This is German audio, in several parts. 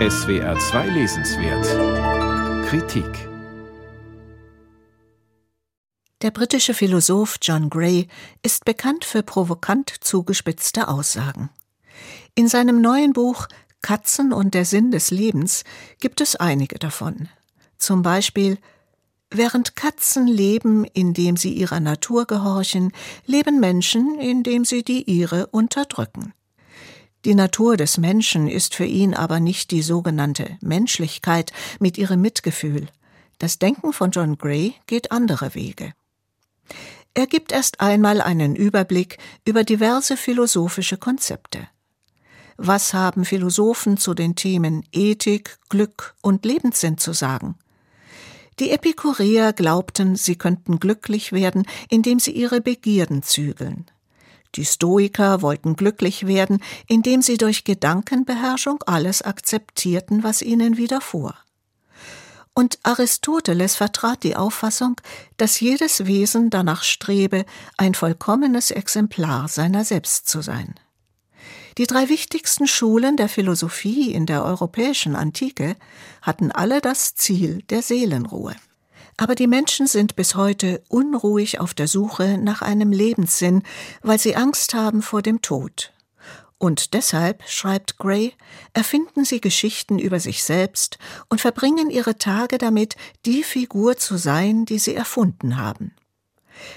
SWR 2 Lesenswert Kritik Der britische Philosoph John Gray ist bekannt für provokant zugespitzte Aussagen. In seinem neuen Buch Katzen und der Sinn des Lebens gibt es einige davon. Zum Beispiel Während Katzen leben, indem sie ihrer Natur gehorchen, leben Menschen, indem sie die ihre unterdrücken. Die Natur des Menschen ist für ihn aber nicht die sogenannte Menschlichkeit mit ihrem Mitgefühl. Das Denken von John Gray geht andere Wege. Er gibt erst einmal einen Überblick über diverse philosophische Konzepte. Was haben Philosophen zu den Themen Ethik, Glück und Lebenssinn zu sagen? Die Epikureer glaubten, sie könnten glücklich werden, indem sie ihre Begierden zügeln. Die Stoiker wollten glücklich werden, indem sie durch Gedankenbeherrschung alles akzeptierten, was ihnen widerfuhr. Und Aristoteles vertrat die Auffassung, dass jedes Wesen danach strebe, ein vollkommenes Exemplar seiner selbst zu sein. Die drei wichtigsten Schulen der Philosophie in der europäischen Antike hatten alle das Ziel der Seelenruhe. Aber die Menschen sind bis heute unruhig auf der Suche nach einem Lebenssinn, weil sie Angst haben vor dem Tod. Und deshalb, schreibt Gray, erfinden sie Geschichten über sich selbst und verbringen ihre Tage damit, die Figur zu sein, die sie erfunden haben.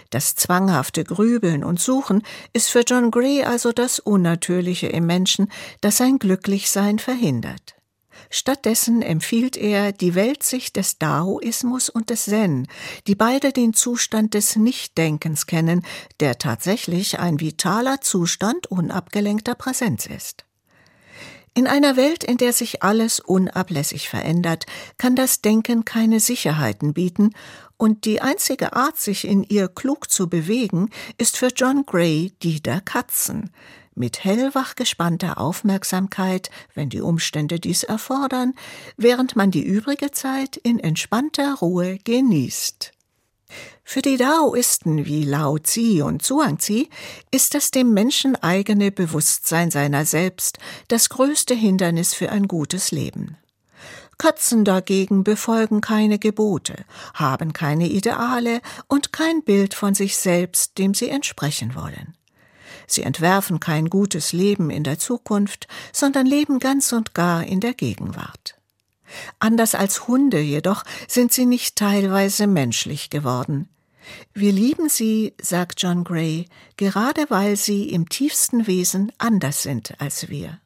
Das zwanghafte Grübeln und Suchen ist für John Gray also das Unnatürliche im Menschen, das sein Glücklichsein verhindert. Stattdessen empfiehlt er die Weltsicht des Daoismus und des Zen, die beide den Zustand des Nichtdenkens kennen, der tatsächlich ein vitaler Zustand unabgelenkter Präsenz ist. In einer Welt, in der sich alles unablässig verändert, kann das Denken keine Sicherheiten bieten, und die einzige Art, sich in ihr klug zu bewegen, ist für John Gray die der Katzen, mit hellwach gespannter Aufmerksamkeit, wenn die Umstände dies erfordern, während man die übrige Zeit in entspannter Ruhe genießt. Für die Daoisten wie Lao Tzu und Zhuangzi ist das dem Menschen eigene Bewusstsein seiner selbst das größte Hindernis für ein gutes Leben. Katzen dagegen befolgen keine Gebote, haben keine Ideale und kein Bild von sich selbst, dem sie entsprechen wollen. Sie entwerfen kein gutes Leben in der Zukunft, sondern leben ganz und gar in der Gegenwart. Anders als Hunde jedoch sind sie nicht teilweise menschlich geworden. Wir lieben sie, sagt John Gray, gerade weil sie im tiefsten Wesen anders sind als wir.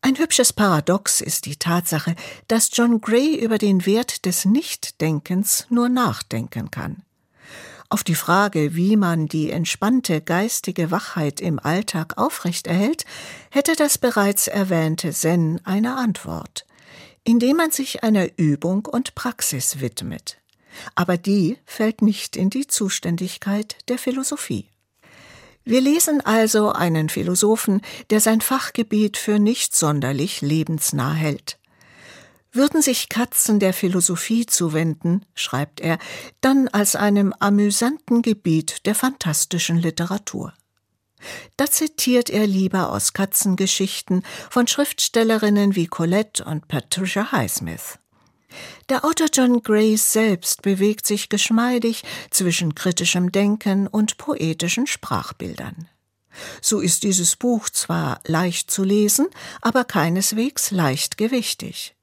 Ein hübsches Paradox ist die Tatsache, dass John Gray über den Wert des Nichtdenkens nur nachdenken kann. Auf die Frage, wie man die entspannte geistige Wachheit im Alltag aufrechterhält, hätte das bereits erwähnte Zen eine Antwort, indem man sich einer Übung und Praxis widmet. Aber die fällt nicht in die Zuständigkeit der Philosophie. Wir lesen also einen Philosophen, der sein Fachgebiet für nicht sonderlich lebensnah hält. Würden sich Katzen der Philosophie zuwenden, schreibt er, dann als einem amüsanten Gebiet der fantastischen Literatur. Da zitiert er lieber aus Katzengeschichten von Schriftstellerinnen wie Colette und Patricia Highsmith. Der Autor John Gray selbst bewegt sich geschmeidig zwischen kritischem Denken und poetischen Sprachbildern. So ist dieses Buch zwar leicht zu lesen, aber keineswegs leicht gewichtig.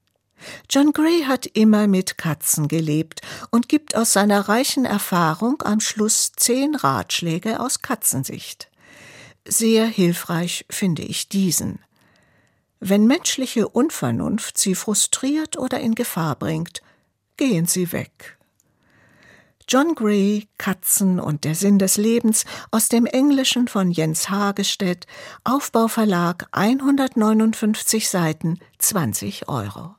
John Gray hat immer mit Katzen gelebt und gibt aus seiner reichen Erfahrung am Schluss zehn Ratschläge aus Katzensicht. Sehr hilfreich finde ich diesen. Wenn menschliche Unvernunft Sie frustriert oder in Gefahr bringt, gehen Sie weg. John Gray, Katzen und der Sinn des Lebens aus dem Englischen von Jens Hagestedt, Aufbauverlag 159 Seiten, 20 Euro.